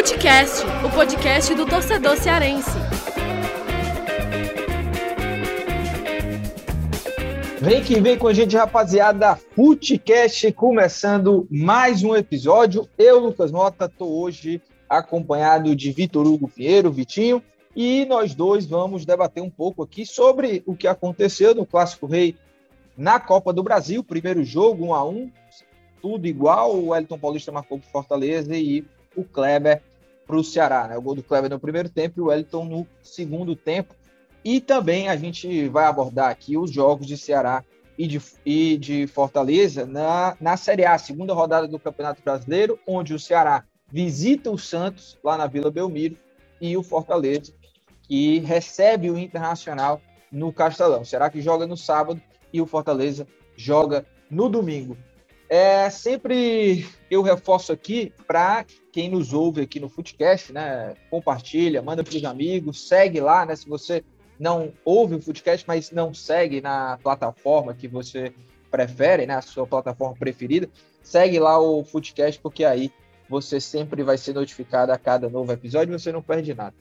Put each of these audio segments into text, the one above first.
Futecast, o podcast do torcedor cearense. Vem que vem com a gente, rapaziada. Futecast começando mais um episódio. Eu, Lucas Mota, estou hoje acompanhado de Vitor Hugo Pinheiro, Vitinho, e nós dois vamos debater um pouco aqui sobre o que aconteceu no Clássico Rei na Copa do Brasil. Primeiro jogo, 1 a 1 tudo igual. O Wellington Paulista marcou para Fortaleza e o Kleber para o Ceará. Né? O gol do Kleber no primeiro tempo e o Wellington no segundo tempo. E também a gente vai abordar aqui os jogos de Ceará e de, e de Fortaleza na, na Série A, segunda rodada do Campeonato Brasileiro, onde o Ceará visita o Santos lá na Vila Belmiro e o Fortaleza, que recebe o Internacional no Castelão. Será que joga no sábado e o Fortaleza joga no domingo? É, sempre eu reforço aqui para quem nos ouve aqui no Footcast, né? Compartilha, manda para os amigos, segue lá, né? Se você não ouve o Footcast, mas não segue na plataforma que você prefere, né? A sua plataforma preferida, segue lá o Footcast, porque aí você sempre vai ser notificado a cada novo episódio, você não perde nada.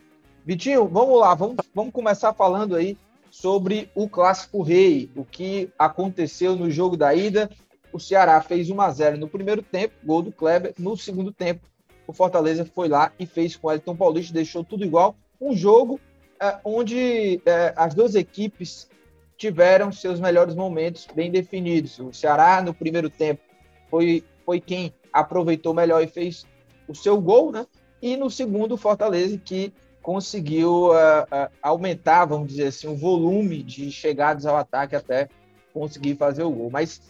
Vitinho, vamos lá, vamos, vamos começar falando aí sobre o Clássico Rei, o que aconteceu no jogo da ida o Ceará fez 1 a 0 no primeiro tempo, gol do Kleber. No segundo tempo, o Fortaleza foi lá e fez com o Elton Paulista, deixou tudo igual. Um jogo é, onde é, as duas equipes tiveram seus melhores momentos bem definidos. O Ceará, no primeiro tempo, foi, foi quem aproveitou melhor e fez o seu gol, né? E no segundo, o Fortaleza, que conseguiu uh, uh, aumentar, vamos dizer assim, o volume de chegadas ao ataque até conseguir fazer o gol. Mas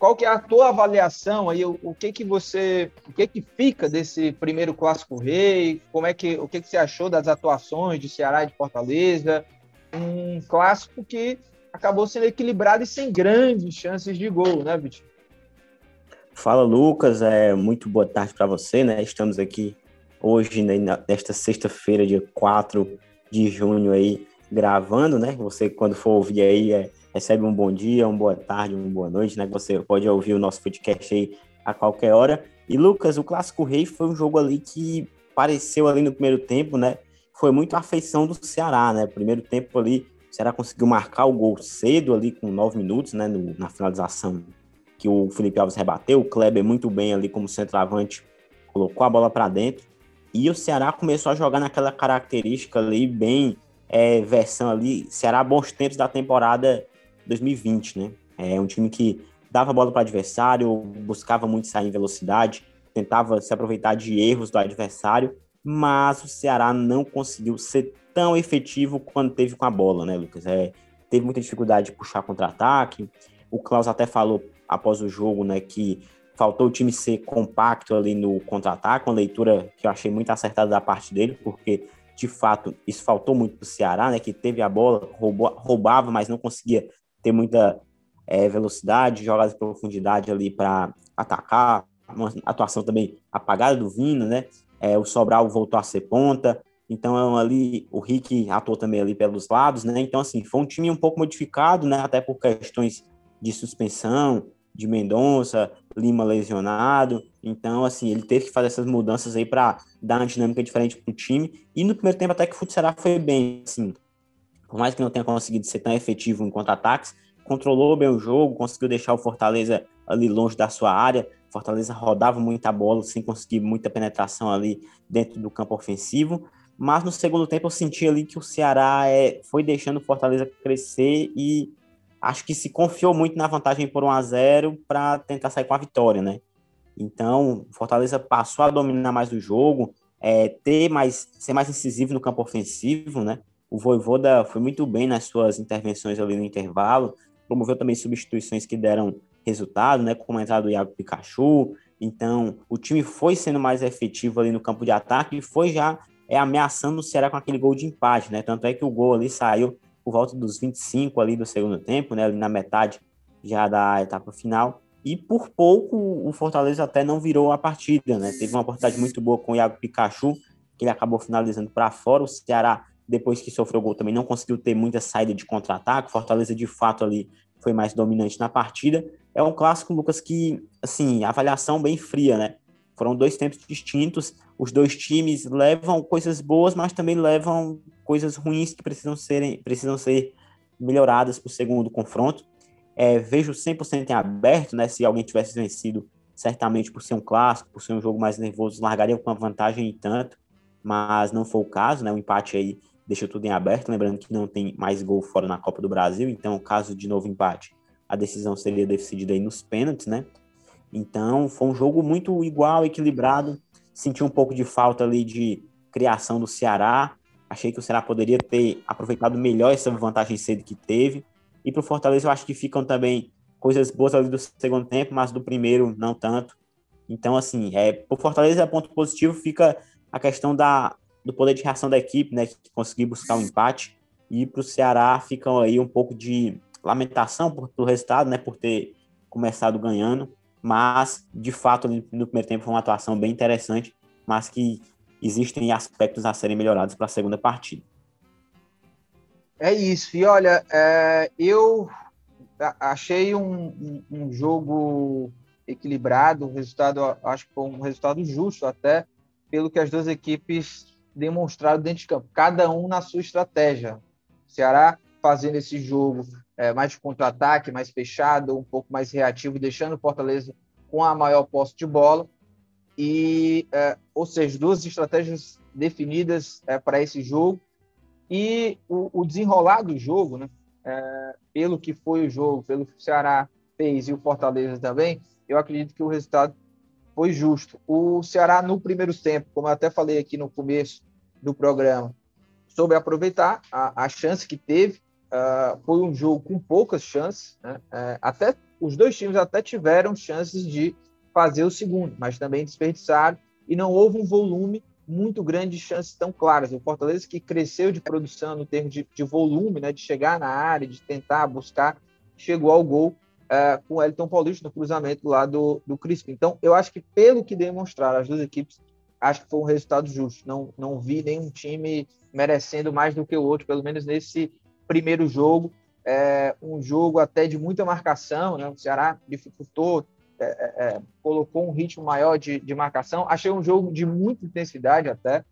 qual que é a tua avaliação aí? O, o, que que você, o que que fica desse primeiro clássico rei? Como é que, o que que você achou das atuações de Ceará e de Fortaleza? Um clássico que acabou sendo equilibrado e sem grandes chances de gol, né, Vitinho? Fala, Lucas. É muito boa tarde para você, né? Estamos aqui hoje, né, nesta sexta-feira, dia 4 de junho aí, gravando, né? Você, quando for ouvir aí, é recebe um bom dia, uma boa tarde, uma boa noite, né? Você pode ouvir o nosso podcast aí a qualquer hora. E Lucas, o Clássico Rei foi um jogo ali que pareceu ali no primeiro tempo, né? Foi muito a afeição do Ceará, né? Primeiro tempo ali, o Ceará conseguiu marcar o gol cedo ali com nove minutos, né? No, na finalização que o Felipe Alves rebateu, o Kleber muito bem ali como centroavante, colocou a bola para dentro. E o Ceará começou a jogar naquela característica ali, bem é, versão ali, Ceará bons tempos da temporada 2020, né? É um time que dava bola para adversário, buscava muito sair em velocidade, tentava se aproveitar de erros do adversário, mas o Ceará não conseguiu ser tão efetivo quando teve com a bola, né, Lucas? É, teve muita dificuldade de puxar contra-ataque. O Klaus até falou após o jogo, né, que faltou o time ser compacto ali no contra-ataque, uma leitura que eu achei muito acertada da parte dele, porque de fato isso faltou muito para o Ceará, né, que teve a bola, roubou, roubava, mas não conseguia ter muita é, velocidade, jogadas de profundidade ali para atacar, uma atuação também apagada do Vina, né? É, o Sobral voltou a ser ponta, então ali o Rick atuou também ali pelos lados, né? Então assim, foi um time um pouco modificado, né? Até por questões de suspensão, de Mendonça, Lima lesionado. Então, assim, ele teve que fazer essas mudanças aí para dar uma dinâmica diferente para o time. E no primeiro tempo até que o Futserá foi bem, assim, por mais que não tenha conseguido ser tão efetivo em contra-ataques, controlou bem o jogo, conseguiu deixar o Fortaleza ali longe da sua área. Fortaleza rodava muita bola sem conseguir muita penetração ali dentro do campo ofensivo. Mas no segundo tempo eu senti ali que o Ceará é, foi deixando o Fortaleza crescer e acho que se confiou muito na vantagem por 1 a 0 para tentar sair com a vitória, né? Então, Fortaleza passou a dominar mais o jogo, é, ter mais, ser mais incisivo no campo ofensivo, né? O Voivoda foi muito bem nas suas intervenções ali no intervalo, promoveu também substituições que deram resultado, né, como a entrada do Iago Pikachu. Então, o time foi sendo mais efetivo ali no campo de ataque e foi já é, ameaçando o Ceará com aquele gol de empate, né? Tanto é que o gol ali saiu por volta dos 25 ali do segundo tempo, né, ali na metade já da etapa final. E por pouco o Fortaleza até não virou a partida, né? Teve uma oportunidade muito boa com o Iago Pikachu, que ele acabou finalizando para fora. O Ceará depois que sofreu o gol também não conseguiu ter muita saída de contra-ataque. Fortaleza de fato ali foi mais dominante na partida. É um clássico, Lucas, que assim, avaliação bem fria, né? foram dois tempos distintos. Os dois times levam coisas boas, mas também levam coisas ruins que precisam, serem, precisam ser melhoradas para o segundo confronto. É, vejo 100% em aberto, né? Se alguém tivesse vencido, certamente por ser um clássico, por ser um jogo mais nervoso, largaria com uma vantagem e tanto, mas não foi o caso, né? O empate aí deixou tudo em aberto, lembrando que não tem mais gol fora na Copa do Brasil, então, caso de novo empate, a decisão seria decidida aí nos pênaltis, né? Então, foi um jogo muito igual, equilibrado. Senti um pouco de falta ali de criação do Ceará. Achei que o Ceará poderia ter aproveitado melhor essa vantagem cedo que teve. E para o Fortaleza, eu acho que ficam também coisas boas ali do segundo tempo, mas do primeiro não tanto. Então, assim, é, para o Fortaleza, ponto positivo fica a questão da, do poder de reação da equipe, né, que conseguiu buscar um empate. E para o Ceará fica aí um pouco de lamentação por, pelo resultado, né, por ter começado ganhando mas de fato no primeiro tempo foi uma atuação bem interessante, mas que existem aspectos a serem melhorados para a segunda partida. É isso, e olha, é, eu achei um, um, um, jogo equilibrado, um resultado, acho que foi um resultado justo até, pelo que as duas equipes demonstraram dentro de campo, cada um na sua estratégia. O Ceará fazendo esse jogo é, mais de contra-ataque, mais fechado, um pouco mais reativo, deixando o Fortaleza com a maior posse de bola. E, é, ou seja, duas estratégias definidas é, para esse jogo. E o, o, desenrolar do jogo, né, é, pelo que foi o jogo, pelo que o Ceará fez e o Fortaleza também, eu acredito que o resultado foi justo. O Ceará, no primeiro tempo, como eu até falei aqui no começo do programa, soube aproveitar a, a chance que teve, Uh, foi um jogo com poucas chances, né? uh, até os dois times até tiveram chances de fazer o segundo, mas também desperdiçaram e não houve um volume muito grande de chances tão claras. O Fortaleza que cresceu de produção no termo de, de volume, né, de chegar na área, de tentar buscar, chegou ao gol uh, com o Elton Paulista no cruzamento lá do, do Crispim. Então, eu acho que pelo que demonstraram as duas equipes, acho que foi um resultado justo. Não, não vi nenhum time merecendo mais do que o outro, pelo menos nesse primeiro jogo, é, um jogo até de muita marcação, né? O Ceará dificultou, é, é, é, colocou um ritmo maior de, de, marcação. Achei um jogo de muita intensidade até.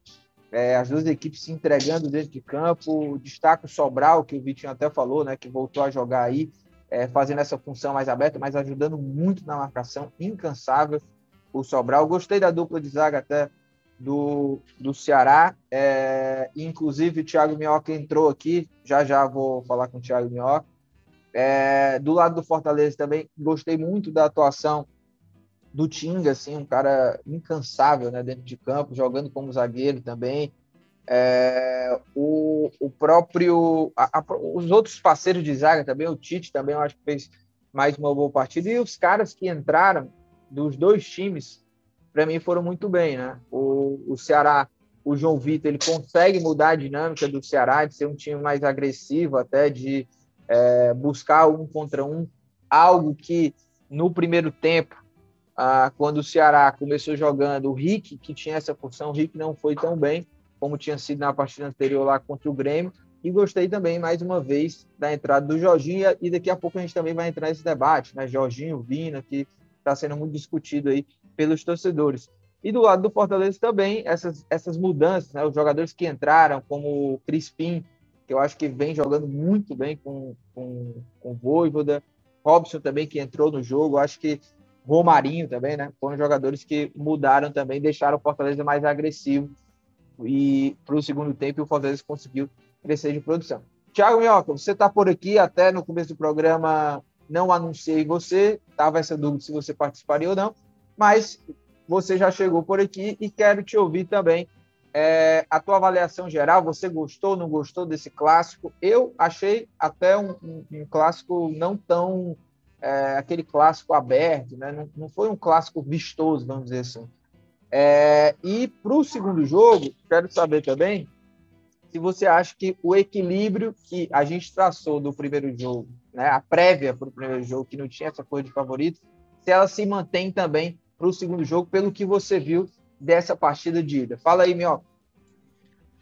É, as duas equipes se entregando dentro de campo. Destaca o Sobral, que o Vitinho até falou, né? Que voltou a jogar aí, é, fazendo essa função mais aberta, mas ajudando muito na marcação, incansável o Sobral. Gostei da dupla de zaga até do, do Ceará. É, inclusive, o Thiago Minhoca entrou aqui. Já já vou falar com o Thiago Minhoca. É, do lado do Fortaleza também, gostei muito da atuação do Tinga, assim, um cara incansável né, dentro de campo, jogando como zagueiro também. É, o, o próprio. A, a, os outros parceiros de zaga também, o Tite também, eu acho que fez mais uma boa partida. E os caras que entraram dos dois times para mim foram muito bem, né? O, o Ceará, o João Vitor, ele consegue mudar a dinâmica do Ceará, de ser um time mais agressivo, até de é, buscar um contra um, algo que no primeiro tempo, ah, quando o Ceará começou jogando, o Rick, que tinha essa função, o Rick não foi tão bem como tinha sido na partida anterior lá contra o Grêmio, e gostei também, mais uma vez, da entrada do Jorginho, e daqui a pouco a gente também vai entrar nesse debate, né? Jorginho, Vina, que está sendo muito discutido aí pelos torcedores. E do lado do Fortaleza também, essas, essas mudanças, né? os jogadores que entraram, como o Crispim, que eu acho que vem jogando muito bem com, com, com o Voivoda, Robson também, que entrou no jogo, eu acho que Romarinho também, né? Foram jogadores que mudaram também, deixaram o Fortaleza mais agressivo e para o segundo tempo o Fortaleza conseguiu crescer de produção. Tiago Minhoca, você está por aqui, até no começo do programa não anunciei você, estava essa dúvida se você participaria ou não, mas você já chegou por aqui e quero te ouvir também. É, a tua avaliação geral, você gostou, não gostou desse clássico? Eu achei até um, um, um clássico não tão é, aquele clássico aberto, né? Não, não, foi um clássico vistoso, vamos dizer assim. É, e para o segundo jogo, quero saber também se você acha que o equilíbrio que a gente traçou do primeiro jogo, né, a prévia para o primeiro jogo, que não tinha essa coisa de favorito, se ela se mantém também para o segundo jogo, pelo que você viu dessa partida de ida. Fala aí, Mioca.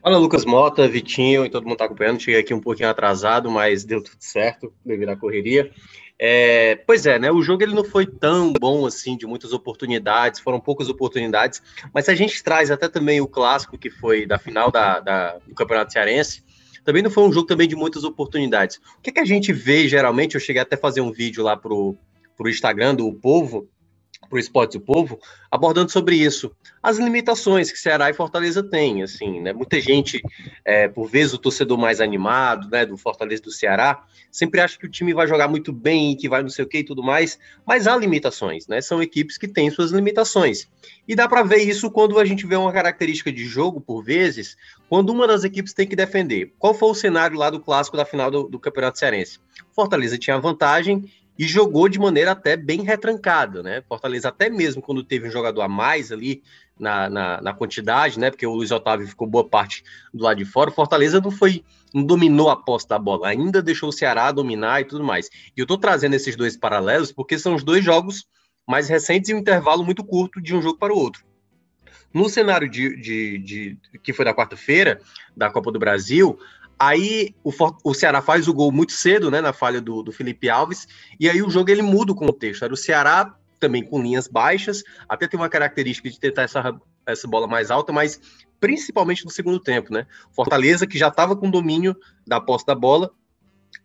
Fala, Lucas Mota, Vitinho e todo mundo está acompanhando. Cheguei aqui um pouquinho atrasado, mas deu tudo certo devido à correria. É, pois é, né? O jogo ele não foi tão bom assim, de muitas oportunidades, foram poucas oportunidades, mas a gente traz até também o clássico que foi da final da, da, do Campeonato Cearense, também não foi um jogo também de muitas oportunidades. O que, é que a gente vê geralmente? Eu cheguei até a fazer um vídeo lá pro, pro Instagram do Povo, para o Esporte do Povo, abordando sobre isso. As limitações que Ceará e Fortaleza têm, assim, né? Muita gente, é, por vezes o torcedor mais animado, né, do Fortaleza do Ceará, sempre acha que o time vai jogar muito bem, que vai não sei o que e tudo mais, mas há limitações, né? São equipes que têm suas limitações. E dá para ver isso quando a gente vê uma característica de jogo, por vezes, quando uma das equipes tem que defender. Qual foi o cenário lá do clássico da final do, do Campeonato Cearense? Fortaleza tinha vantagem e jogou de maneira até bem retrancada, né? Fortaleza, até mesmo quando teve um jogador a mais ali na, na, na, quantidade, né? Porque o Luiz Otávio ficou boa parte do lado de fora, Fortaleza não foi, não dominou a posse da bola, ainda deixou o Ceará dominar e tudo mais. E eu tô trazendo esses dois paralelos porque são os dois jogos mais recentes e um intervalo muito curto de um jogo para o outro. No cenário de, de, de que foi da quarta-feira, da Copa do Brasil, Aí o, o, Ceará faz o gol muito cedo, né, na falha do, do, Felipe Alves, e aí o jogo ele muda o contexto. Era o Ceará também com linhas baixas, até tem uma característica de tentar essa, essa bola mais alta, mas principalmente no segundo tempo, né? Fortaleza que já estava com domínio da posse da bola,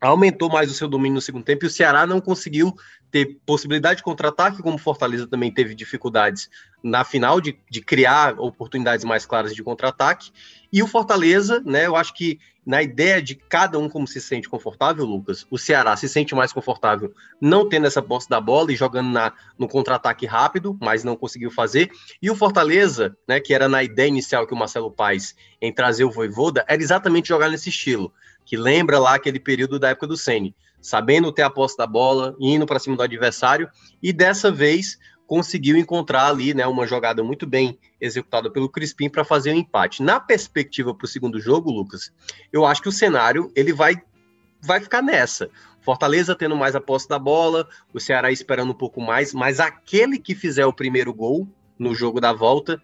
aumentou mais o seu domínio no segundo tempo e o Ceará não conseguiu ter possibilidade de contra-ataque, como Fortaleza também teve dificuldades na final de, de criar oportunidades mais claras de contra-ataque. E o Fortaleza, né, eu acho que na ideia de cada um como se sente confortável, Lucas, o Ceará se sente mais confortável não tendo essa posse da bola e jogando na, no contra-ataque rápido, mas não conseguiu fazer. E o Fortaleza, né, que era na ideia inicial que o Marcelo Paes em trazer o Voivoda, era exatamente jogar nesse estilo, que lembra lá aquele período da época do Ceni, sabendo ter a posse da bola, indo para cima do adversário, e dessa vez conseguiu encontrar ali né, uma jogada muito bem executada pelo Crispim para fazer o um empate. Na perspectiva para o segundo jogo, Lucas, eu acho que o cenário ele vai, vai ficar nessa. Fortaleza tendo mais a posse da bola, o Ceará esperando um pouco mais, mas aquele que fizer o primeiro gol no jogo da volta,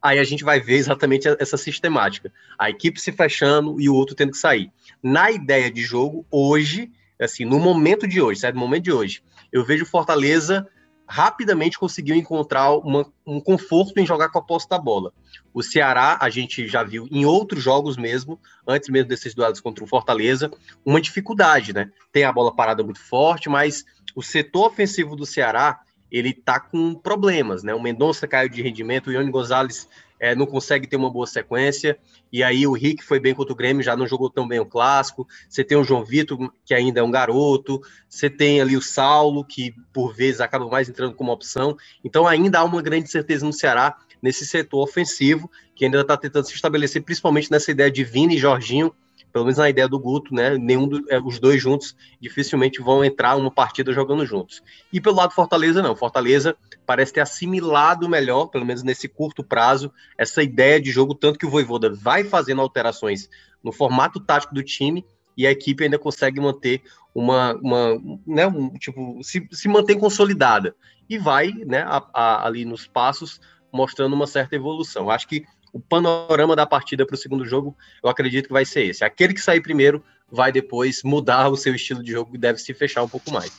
aí a gente vai ver exatamente essa sistemática. A equipe se fechando e o outro tendo que sair. Na ideia de jogo, hoje, assim, no momento de hoje, certo? No momento de hoje, eu vejo Fortaleza rapidamente conseguiu encontrar uma, um conforto em jogar com a posse da bola. O Ceará, a gente já viu em outros jogos mesmo, antes mesmo desses duelos contra o Fortaleza, uma dificuldade, né? Tem a bola parada muito forte, mas o setor ofensivo do Ceará, ele tá com problemas, né? O Mendonça caiu de rendimento, o Ione Gonzalez é, não consegue ter uma boa sequência. E aí o Rick foi bem contra o Grêmio, já não jogou tão bem o clássico. Você tem o João Vitor, que ainda é um garoto. Você tem ali o Saulo, que por vezes acaba mais entrando como opção. Então ainda há uma grande certeza no Ceará nesse setor ofensivo, que ainda está tentando se estabelecer, principalmente nessa ideia de Vini e Jorginho pelo menos na ideia do Guto, né? Nenhum dos é, os dois juntos dificilmente vão entrar uma partida jogando juntos. E pelo lado Fortaleza não. Fortaleza parece ter assimilado melhor, pelo menos nesse curto prazo, essa ideia de jogo, tanto que o Voivoda vai fazendo alterações no formato tático do time e a equipe ainda consegue manter uma, uma né, um, tipo, se, se mantém consolidada e vai, né, a, a, ali nos passos mostrando uma certa evolução. Acho que o panorama da partida para o segundo jogo, eu acredito que vai ser esse. Aquele que sair primeiro vai depois mudar o seu estilo de jogo e deve se fechar um pouco mais.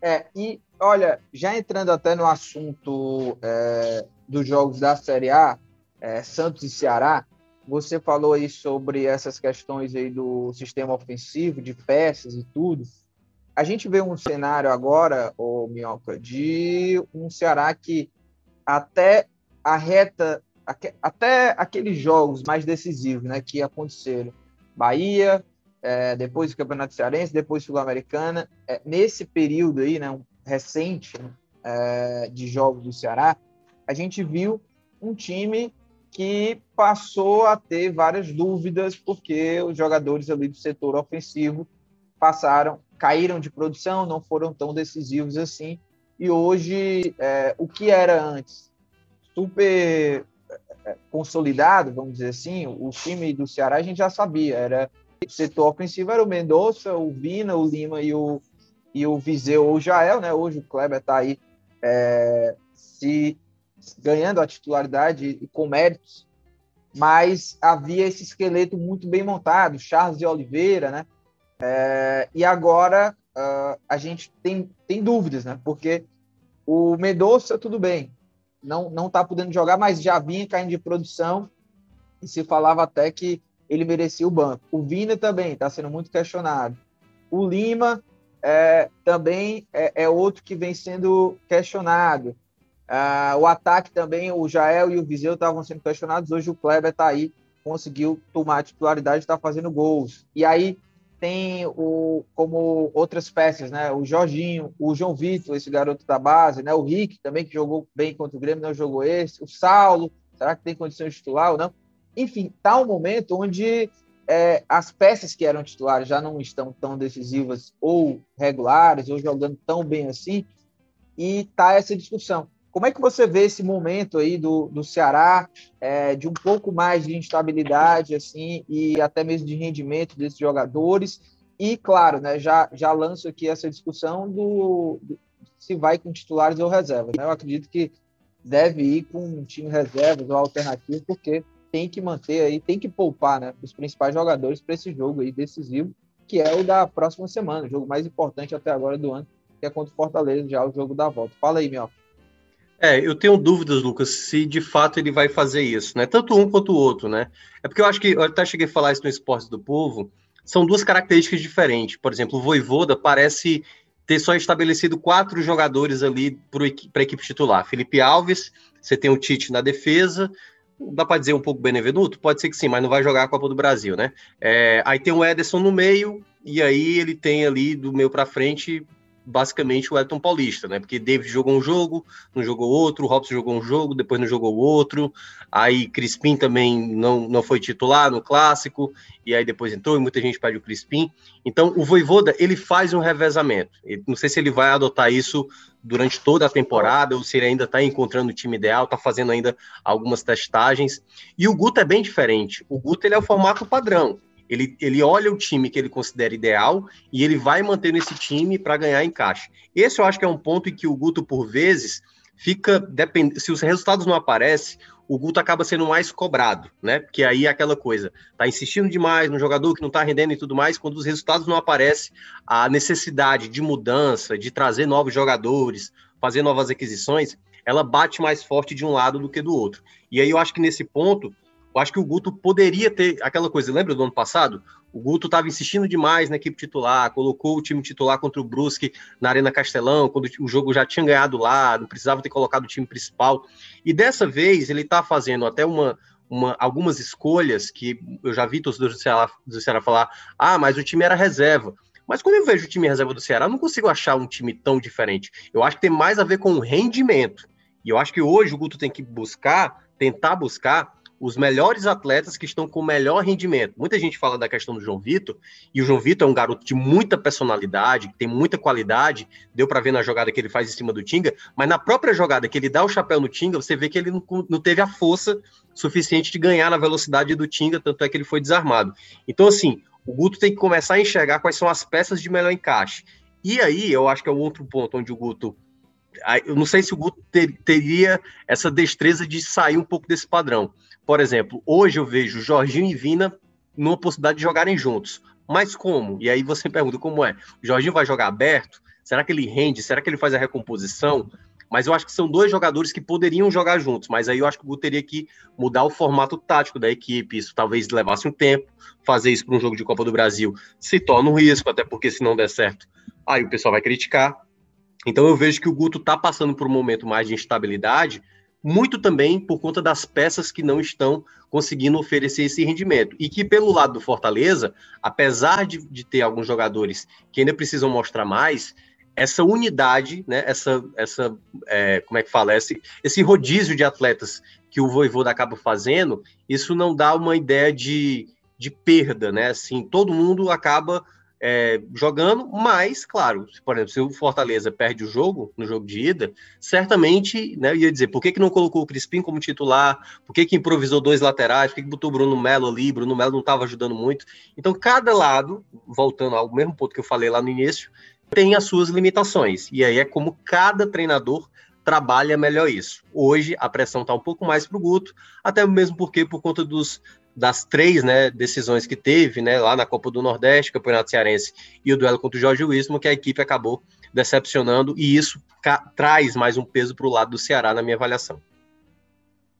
É, e olha, já entrando até no assunto é, dos jogos da Série A, é, Santos e Ceará, você falou aí sobre essas questões aí do sistema ofensivo, de peças e tudo. A gente vê um cenário agora, ô Minhoca, de um Ceará que até a reta até aqueles jogos mais decisivos né, que aconteceram. Bahia, é, depois o Campeonato Cearense, depois Sul-Americana. É, nesse período aí, né, recente é, de jogos do Ceará, a gente viu um time que passou a ter várias dúvidas porque os jogadores ali do setor ofensivo passaram, caíram de produção, não foram tão decisivos assim. E hoje, é, o que era antes super consolidado, vamos dizer assim, o time do Ceará a gente já sabia, era o setor ofensivo era o Mendonça, o Vina, o Lima e o, e o Viseu ou o Jael, né? Hoje o Kleber está aí é, se ganhando a titularidade e com méritos mas havia esse esqueleto muito bem montado, Charles de Oliveira, né? É, e agora uh, a gente tem, tem dúvidas, né? Porque o Medoça, tudo bem, não não está podendo jogar, mas já vinha caindo de produção e se falava até que ele merecia o banco. O Vina também está sendo muito questionado. O Lima é, também é, é, outro que vem sendo questionado. Uh, o ataque também, o Jael e o Viseu estavam sendo questionados. Hoje o Kleber está aí, conseguiu tomar a titularidade está fazendo gols. E aí tem o como outras peças, né? O Jorginho, o João Vitor, esse garoto da base, né? O Rick também que jogou bem contra o Grêmio, não jogou esse. O Saulo, será que tem condições de titular ou não? Enfim, tá um momento onde é, as peças que eram titulares já não estão tão decisivas ou regulares ou jogando tão bem assim e tá essa discussão. Como é que você vê esse momento aí do, do Ceará, é, de um pouco mais de instabilidade, assim, e até mesmo de rendimento desses jogadores? E, claro, né, já, já lanço aqui essa discussão do, do se vai com titulares ou reservas. Né? Eu acredito que deve ir com um time reserva ou alternativo, porque tem que manter aí, tem que poupar né, os principais jogadores para esse jogo aí decisivo, que é o da próxima semana, o jogo mais importante até agora do ano, que é contra o Fortaleza, já o jogo da volta. Fala aí, meu. É, eu tenho dúvidas, Lucas, se de fato ele vai fazer isso, né? Tanto um quanto o outro, né? É porque eu acho que, eu até cheguei a falar isso no Esporte do Povo, são duas características diferentes. Por exemplo, o Voivoda parece ter só estabelecido quatro jogadores ali para a equipe titular. Felipe Alves, você tem o Tite na defesa, dá para dizer um pouco Benevenuto? Pode ser que sim, mas não vai jogar a Copa do Brasil, né? É, aí tem o Ederson no meio, e aí ele tem ali do meio para frente basicamente o Elton Paulista, né? Porque David jogou um jogo, não jogou outro, Robson jogou um jogo, depois não jogou outro, aí Crispim também não, não foi titular no clássico, e aí depois entrou e muita gente pede o Crispim. Então o Voivoda, ele faz um revezamento. não sei se ele vai adotar isso durante toda a temporada, ou se ele ainda está encontrando o time ideal, está fazendo ainda algumas testagens. E o Guto é bem diferente. O Guto ele é o formato padrão. Ele, ele olha o time que ele considera ideal e ele vai mantendo esse time para ganhar encaixe. Esse eu acho que é um ponto em que o Guto, por vezes, fica. Depend... Se os resultados não aparecem, o Guto acaba sendo mais cobrado, né? Porque aí é aquela coisa, tá insistindo demais no jogador que não tá rendendo e tudo mais, quando os resultados não aparecem, a necessidade de mudança, de trazer novos jogadores, fazer novas aquisições, ela bate mais forte de um lado do que do outro. E aí eu acho que nesse ponto, eu acho que o Guto poderia ter aquela coisa, lembra do ano passado? O Guto estava insistindo demais na equipe titular, colocou o time titular contra o Brusque na Arena Castelão, quando o jogo já tinha ganhado lá, não precisava ter colocado o time principal. E dessa vez ele está fazendo até uma, uma, algumas escolhas que eu já vi torcedores do Ceará, do Ceará falar: ah, mas o time era reserva. Mas quando eu vejo o time reserva do Ceará, eu não consigo achar um time tão diferente. Eu acho que tem mais a ver com o rendimento. E eu acho que hoje o Guto tem que buscar, tentar buscar os melhores atletas que estão com o melhor rendimento. Muita gente fala da questão do João Vitor, e o João Vitor é um garoto de muita personalidade, que tem muita qualidade, deu para ver na jogada que ele faz em cima do Tinga, mas na própria jogada que ele dá o chapéu no Tinga, você vê que ele não, não teve a força suficiente de ganhar na velocidade do Tinga, tanto é que ele foi desarmado. Então, assim, o Guto tem que começar a enxergar quais são as peças de melhor encaixe. E aí, eu acho que é o outro ponto onde o Guto eu não sei se o Guto ter, teria essa destreza de sair um pouco desse padrão. Por exemplo, hoje eu vejo Jorginho e Vina numa possibilidade de jogarem juntos. Mas como? E aí você pergunta como é? O Jorginho vai jogar aberto? Será que ele rende? Será que ele faz a recomposição? Mas eu acho que são dois jogadores que poderiam jogar juntos. Mas aí eu acho que o Guto teria que mudar o formato tático da equipe. Isso talvez levasse um tempo. Fazer isso para um jogo de Copa do Brasil se torna um risco, até porque se não der certo, aí o pessoal vai criticar. Então eu vejo que o Guto está passando por um momento mais de instabilidade muito também por conta das peças que não estão conseguindo oferecer esse rendimento. E que, pelo lado do Fortaleza, apesar de, de ter alguns jogadores que ainda precisam mostrar mais, essa unidade, né, essa, essa é, como é que fala, esse, esse rodízio de atletas que o Voivoda acaba fazendo, isso não dá uma ideia de, de perda, né? Assim, todo mundo acaba é, jogando, mas, claro, por exemplo, se o Fortaleza perde o jogo, no jogo de ida, certamente, né, eu ia dizer, por que, que não colocou o Crispim como titular, por que, que improvisou dois laterais, por que, que botou o Bruno Melo ali, Bruno Melo não estava ajudando muito. Então, cada lado, voltando ao mesmo ponto que eu falei lá no início, tem as suas limitações, e aí é como cada treinador trabalha melhor isso. Hoje a pressão está um pouco mais para o Guto, até mesmo porque por conta dos, das três né, decisões que teve né, lá na Copa do Nordeste, Campeonato Cearense e o duelo contra o Jorge Wilson, que a equipe acabou decepcionando e isso traz mais um peso para o lado do Ceará na minha avaliação.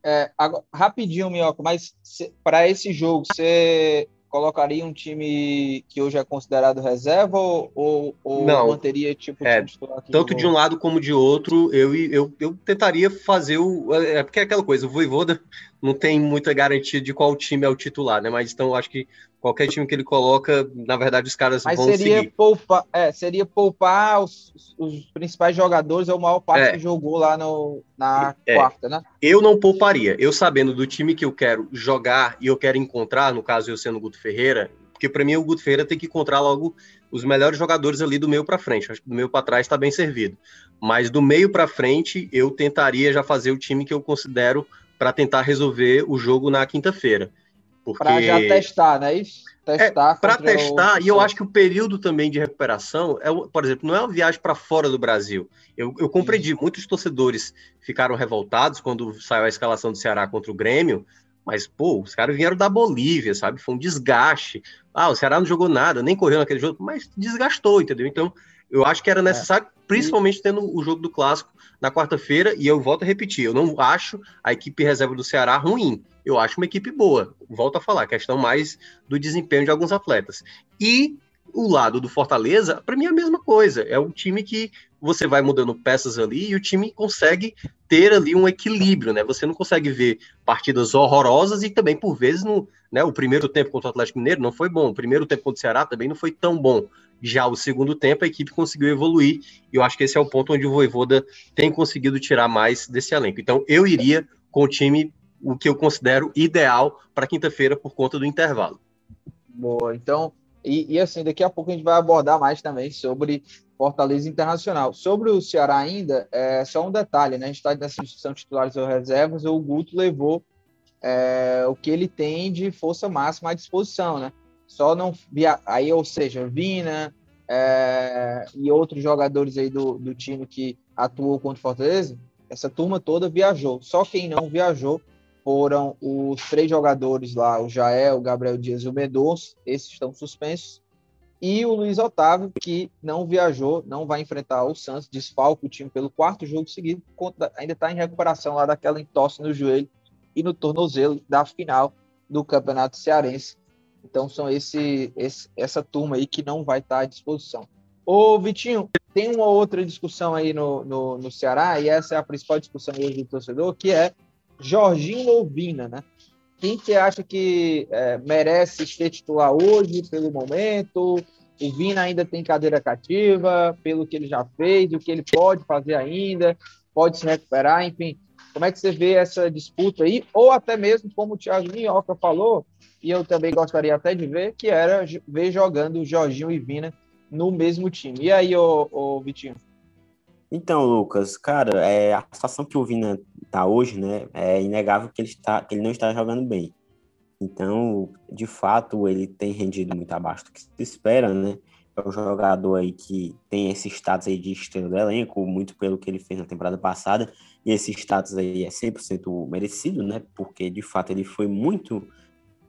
É, agora, rapidinho, Minhoca, mas para esse jogo, você colocaria um time que hoje é considerado reserva ou, ou Não, manteria tipo é, tanto de um lado como de outro eu, eu, eu tentaria fazer o é porque é aquela coisa o Voivoda não tem muita garantia de qual time é o titular né mas então eu acho que qualquer time que ele coloca na verdade os caras mas vão seria seguir. poupar é, seria poupar os, os principais jogadores ou a maior parte É. que jogou lá no, na É. quarta né eu não pouparia eu sabendo do time que eu quero jogar e eu quero encontrar no caso eu sendo o Guto Ferreira porque para mim o Guto Ferreira tem que encontrar logo os melhores jogadores ali do meio para frente. Acho que do meio para trás está bem servido. Mas do meio para frente, eu tentaria já fazer o time que eu considero para tentar resolver o jogo na quinta-feira. Porque para já testar né isso testar para contra testar, o- e eu acho que o período também de recuperação, é, por exemplo, não é uma viagem para fora do Brasil. Eu, eu compreendi, muitos torcedores ficaram revoltados quando saiu a escalação do Ceará contra o Grêmio, mas, pô, os caras vieram da Bolívia, sabe? Foi um desgaste. Ah, o Ceará não jogou nada, nem correu naquele jogo, mas desgastou, entendeu? Então, eu acho que era necessário, principalmente tendo o jogo do Clássico na quarta-feira, e eu volto a repetir, eu não acho a equipe reserva do Ceará ruim. Eu acho uma equipe boa. Volto a falar, questão mais do desempenho de alguns atletas. E o lado do Fortaleza, para mim é a mesma coisa. É um time que você vai mudando peças ali e o time consegue ter ali um equilíbrio, né? Você não consegue ver partidas horrorosas e também, por vezes, no, né, o primeiro tempo contra o Atlético Mineiro não foi bom, o primeiro tempo contra o Ceará também não foi tão bom. Já o segundo tempo, a equipe conseguiu evoluir, e eu acho que esse é o ponto onde o Voivoda tem conseguido tirar mais desse elenco. Então, eu iria com o time, o que eu considero ideal para quinta-feira, por conta do intervalo. Boa, então, e, e, assim, daqui a pouco a gente vai abordar mais também sobre Fortaleza Internacional. Sobre o Ceará ainda, é só um detalhe, né? A gente está nessa são titulares ou reservas, o Guto levou é, o que ele tem de força máxima à disposição, né? Só não via aí, ou seja, Vina é, e outros jogadores aí do, do time que atuou contra o Fortaleza, essa turma toda viajou. Só quem não viajou foram os três jogadores lá, o Jael, o Gabriel Dias e o Mendonça, esses estão suspensos, e o Luiz Otávio, que não viajou, não vai enfrentar o Santos, desfalca o time pelo quarto jogo seguido, ainda está em recuperação lá daquela entorse no joelho e no tornozelo da final do Campeonato Cearense. Então são esse, esse essa turma aí que não vai estar à disposição. Ô Vitinho, tem uma outra discussão aí no, no, no Ceará, e essa é a principal discussão hoje do torcedor, que é Jorginho Lovina, né? Quem que acha que é, merece ser titular hoje, pelo momento? O Vina ainda tem cadeira cativa, pelo que ele já fez, o que ele pode fazer ainda, pode se recuperar, enfim. Como é que você vê essa disputa aí? Ou até mesmo, como o Thiago Minhoca falou, e eu também gostaria até de ver, que era ver jogando Jorginho e Vina no mesmo time. E aí, ô, ô Vitinho? Então, Lucas, cara, é, a situação que o Vina tá hoje, né, é inegável que ele, está, que ele não está jogando bem. Então, de fato, ele tem rendido muito abaixo do que se espera, né? É um jogador aí que tem esse status aí de estrela do elenco, muito pelo que ele fez na temporada passada, e esse status aí é 100% merecido, né? Porque, de fato, ele foi muito,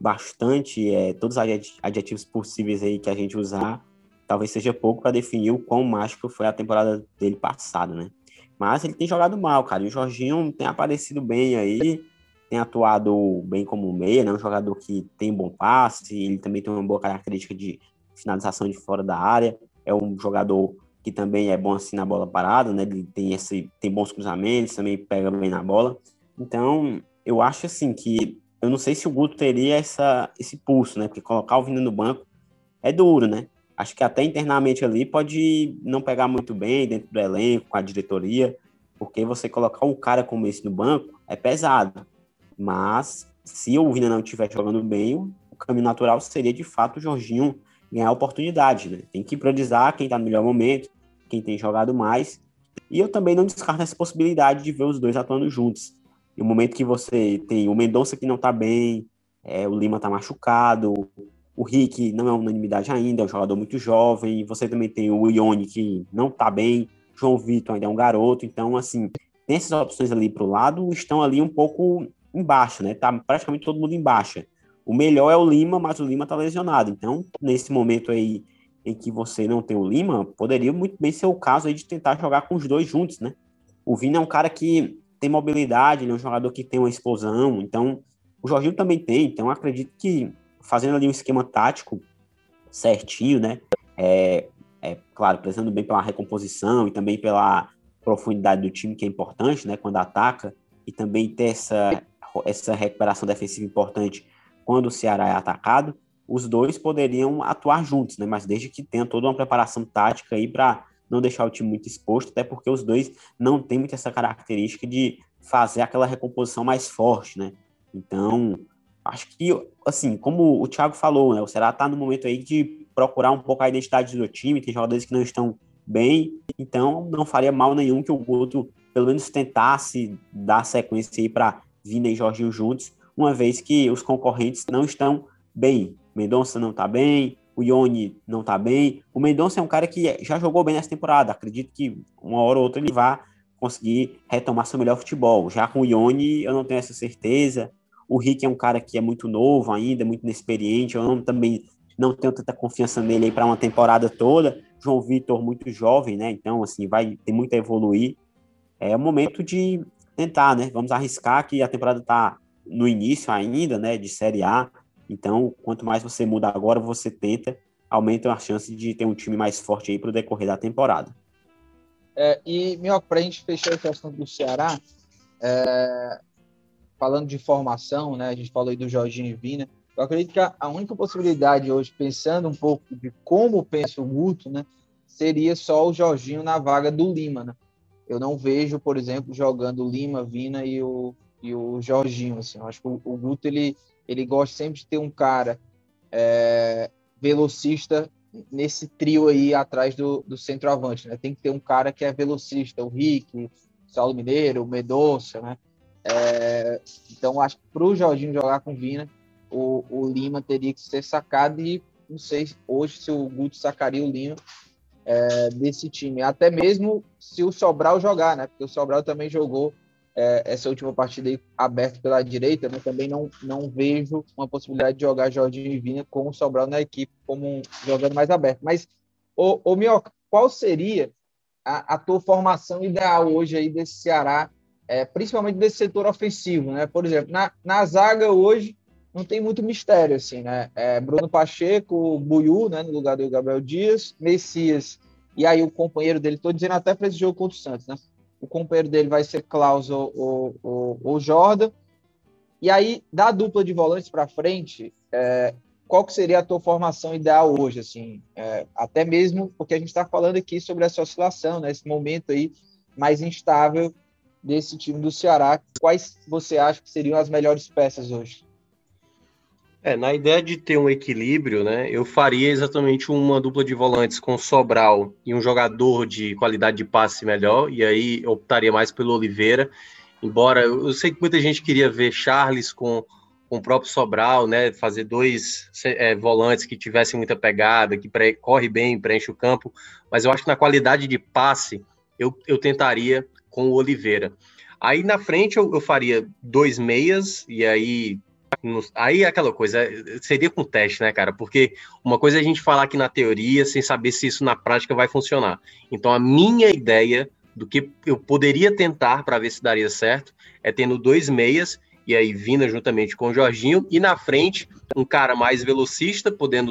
bastante, é, todos os adjetivos possíveis aí que a gente usar, talvez seja pouco para definir o quão mágico foi a temporada dele passada, né? Mas ele tem jogado mal, cara. E o Jorginho tem aparecido bem aí, tem atuado bem como meia, né? Um jogador que tem bom passe, ele também tem uma boa característica de finalização de fora da área. É um jogador que também é bom assim na bola parada, né? Ele tem esse tem bons cruzamentos, também pega bem na bola. Então, eu acho assim que eu não sei se o Guto teria essa esse pulso, né? Porque colocar o Vina no banco é duro, né? acho que até internamente ali pode não pegar muito bem dentro do elenco, com a diretoria, porque você colocar um cara como esse no banco é pesado. Mas se o Vina não estiver jogando bem, o caminho natural seria de fato o Jorginho ganhar a oportunidade. Né? Tem que priorizar quem está no melhor momento, quem tem jogado mais. E eu também não descarto essa possibilidade de ver os dois atuando juntos. No momento que você tem o Mendonça que não está bem, é, o Lima está machucado, o Rick não é unanimidade ainda, é um jogador muito jovem. Você também tem o Ione, que não tá bem. João Vitor ainda é um garoto. Então, assim, tem essas opções ali para o lado, estão ali um pouco embaixo, né? Tá praticamente todo mundo embaixo. O melhor é o Lima, mas o Lima tá lesionado. Então, nesse momento aí em que você não tem o Lima, poderia muito bem ser o caso aí de tentar jogar com os dois juntos, né? O Vina é um cara que tem mobilidade, ele é um jogador que tem uma explosão, então o Jorginho também tem, então acredito que fazendo ali um esquema tático certinho, né? É, é claro, prezando bem pela recomposição e também pela profundidade do time, que é importante, né? Quando ataca, e também ter essa, essa recuperação defensiva importante quando o Ceará é atacado, os dois poderiam atuar juntos, né? Mas desde que tenha toda uma preparação tática aí para não deixar o time muito exposto, até porque os dois não têm muito essa característica de fazer aquela recomposição mais forte, né? Então, acho que, assim, como o Thiago falou, né? O Ceará está no momento aí de procurar um pouco a identidade do time, tem jogadores que não estão bem, então não faria mal nenhum que o Guto pelo menos tentasse dar sequência aí para Vina e Jorginho juntos, uma vez que os concorrentes não estão bem. Mendonça não está bem, o Ione não está bem. O Mendonça é um cara que já jogou bem nessa temporada. Acredito que uma hora ou outra ele vai conseguir retomar seu melhor futebol. Já com o Ione, eu não tenho essa certeza. O Rick é um cara que é muito novo ainda, muito inexperiente. Eu não, também não tenho tanta confiança nele para uma temporada toda. João Vitor, muito jovem, né? Então, assim, vai ter muito a evoluir. É o momento de tentar, né? Vamos arriscar que a temporada está no início ainda, né? De Série A. Então, quanto mais você muda agora, você tenta, aumenta a chance de ter um time mais forte aí para o decorrer da temporada. É, e, Minhoca, para a gente fechar a questão do Ceará, é, falando de formação, né? A gente falou aí do Jorginho e Vina. Eu acredito que a, única possibilidade hoje, pensando um pouco de como pensa o Guto, né? Seria só o Jorginho na vaga do Lima, né? Eu não vejo, por exemplo, jogando Lima, Vina e o, e o Jorginho. Assim. Eu acho que o, o Guto ele, ele gosta sempre de ter um cara é, velocista nesse trio aí atrás do, do centroavante. Né? Tem que ter um cara que é velocista, o Rick, Saulo Mineiro, o Medonça, né? É, então, acho que para o Jorginho jogar com Vina, o, o Lima teria que ser sacado e não sei hoje se o Guto sacaria o Lima é, desse time. Até mesmo se o Sobral jogar, né? Porque o Sobral também jogou é, essa última partida aí aberta pela direita, né? Também não, não vejo uma possibilidade de jogar Jorginho e Vina com o Sobral na equipe como um, jogando mais aberto. Mas, ô, ô Mioca, qual seria a, a tua formação ideal hoje aí desse Ceará, é, principalmente desse setor ofensivo, né? Por exemplo, na, na zaga hoje não tem muito mistério, assim, né? É Bruno Pacheco, Buiu, né, no lugar do Gabriel Dias, Messias, e aí o companheiro dele, estou dizendo até para esse jogo contra o Santos, né? O companheiro dele vai ser Klaus ou, ou, ou, ou Jordan. E aí, da dupla de volantes para frente, é, qual que seria a tua formação ideal hoje, assim? É, até mesmo porque a gente está falando aqui sobre essa oscilação, né? Esse momento aí mais instável desse time do Ceará. Quais você acha que seriam as melhores peças hoje? É, na ideia de ter um equilíbrio, né, eu faria exatamente uma dupla de volantes com Sobral e um jogador de qualidade de passe melhor, e aí optaria mais pelo Oliveira, embora eu sei que muita gente queria ver Charles com, com o próprio Sobral, né, fazer dois é, volantes que tivessem muita pegada, que pré, corre bem, preenche o campo, mas eu acho que na qualidade de passe eu, eu tentaria com o Oliveira. Aí na frente eu, eu faria dois meias, e aí Aí é aquela coisa, seria com teste, né, cara? Porque uma coisa é a gente falar aqui na teoria sem saber se isso na prática vai funcionar. Então, a minha ideia do que eu poderia tentar para ver se daria certo é tendo dois meias e aí Vina juntamente com o Jorginho e na frente um cara mais velocista, podendo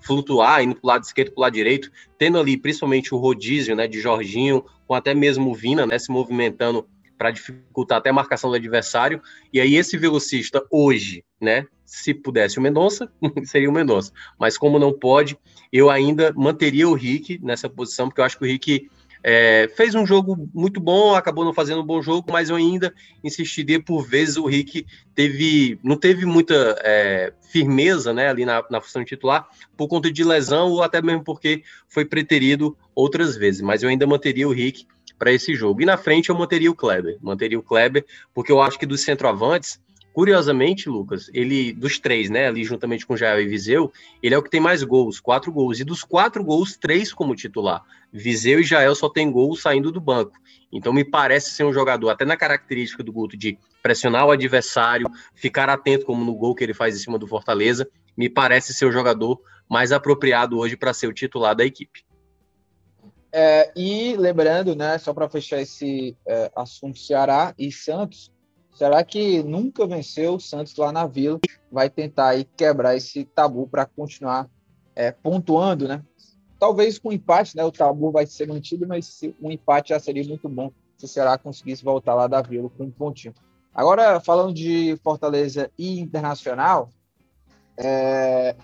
flutuar, indo para o lado esquerdo, para o lado direito, tendo ali principalmente o rodízio, né, de Jorginho, com até mesmo o Vina, né, se movimentando para dificultar até a marcação do adversário. E aí esse velocista hoje, né, se pudesse o Mendonça, seria o Mendonça. Mas como não pode, eu ainda manteria o Rick nessa posição, porque eu acho que o Rick é, fez um jogo muito bom, acabou não fazendo um bom jogo, mas eu ainda insistiria por vezes o Rick teve, não teve muita é, firmeza né, ali na, na função titular por conta de lesão ou até mesmo porque foi preterido outras vezes. Mas eu ainda manteria o Rick para esse jogo. E na frente eu manteria o Kleber, manteria o Kleber, porque eu acho que dos centroavantes, Curiosamente, Lucas, ele dos três, né, ali juntamente com Jael e Viseu, ele é o que tem mais gols, quatro gols. E dos quatro gols, três como titular. Viseu e Jael só tem gol saindo do banco. Então me parece ser um jogador, até na característica do Guto, de pressionar o adversário, ficar atento como no gol que ele faz em cima do Fortaleza, me parece ser o jogador mais apropriado hoje para ser o titular da equipe. É, e lembrando, né, só para fechar esse é, assunto Ceará e Santos, Será que nunca venceu o Santos lá na Vila? Vai tentar aí quebrar esse tabu para continuar é, pontuando, né? Talvez com empate, né? O tabu vai ser mantido, mas um empate já seria muito bom se o Ceará conseguisse voltar lá da Vila com um pontinho. Agora, falando de Fortaleza e Internacional, é,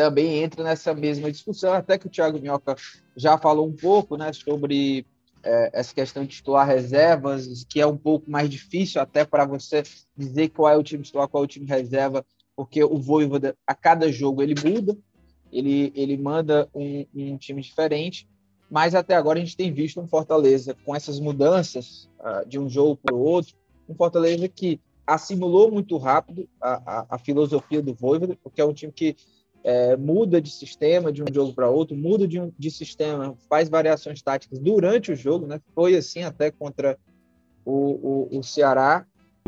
também entra nessa mesma discussão, até que o Thiago Minhoca já falou um pouco né, sobre é, essa questão de titular reservas, que é um pouco mais difícil até para você dizer qual é o time titular, qual é o time reserva, porque o Voivoda, a cada jogo, ele muda, ele, ele manda um, um time diferente, mas até agora a gente tem visto um Fortaleza com essas mudanças uh, de um jogo para o outro, um Fortaleza que assimilou muito rápido a, a, a filosofia do Voivoda, porque é um time que é, muda de sistema de um jogo para outro, muda de, um, de sistema, faz variações táticas durante o jogo, né? Foi assim até contra o, o, o Ceará